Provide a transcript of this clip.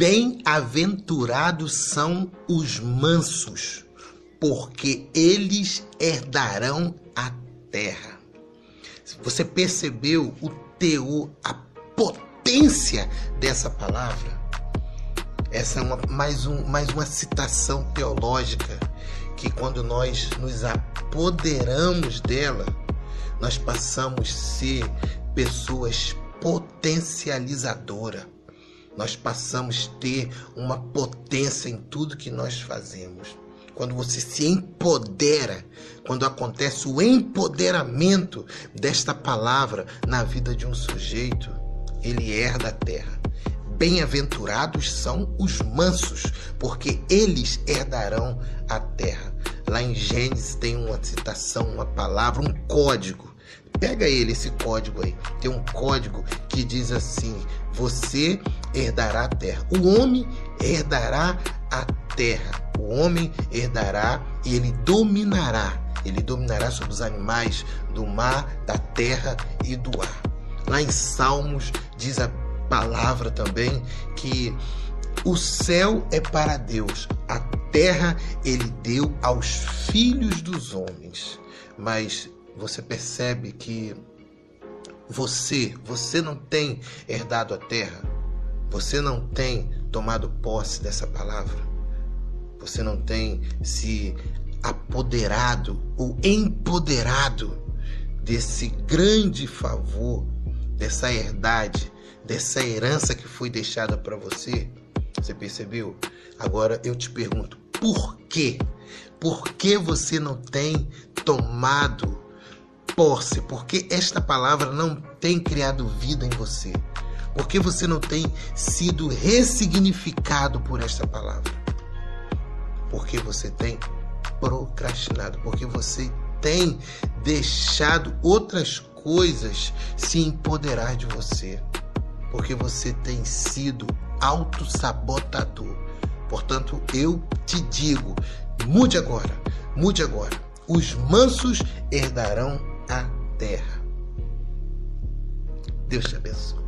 Bem-aventurados são os mansos, porque eles herdarão a terra. Você percebeu o teor, a potência dessa palavra? Essa é uma, mais, um, mais uma citação teológica que quando nós nos apoderamos dela, nós passamos a ser pessoas potencializadoras. Nós passamos a ter uma potência em tudo que nós fazemos. Quando você se empodera, quando acontece o empoderamento desta palavra na vida de um sujeito, ele herda a terra. Bem-aventurados são os mansos, porque eles herdarão a terra. Lá em Gênesis tem uma citação, uma palavra, um código. Pega ele, esse código aí. Tem um código que diz assim: Você herdará a terra. O homem herdará a terra. O homem herdará e ele dominará. Ele dominará sobre os animais do mar, da terra e do ar. Lá em Salmos diz a palavra também que o céu é para Deus, a terra ele deu aos filhos dos homens. Mas você percebe que você, você não tem herdado a terra, você não tem tomado posse dessa palavra, você não tem se apoderado ou empoderado desse grande favor, dessa herdade dessa herança que foi deixada para você? Você percebeu? Agora eu te pergunto, por quê? Por que você não tem tomado posse? Por que esta palavra não tem criado vida em você? Por que você não tem sido ressignificado por esta palavra? Porque você tem procrastinado, porque você tem deixado outras coisas se empoderar de você porque você tem sido autossabotador. Portanto, eu te digo: mude agora, mude agora. Os mansos herdarão terra. Deus te abençoe.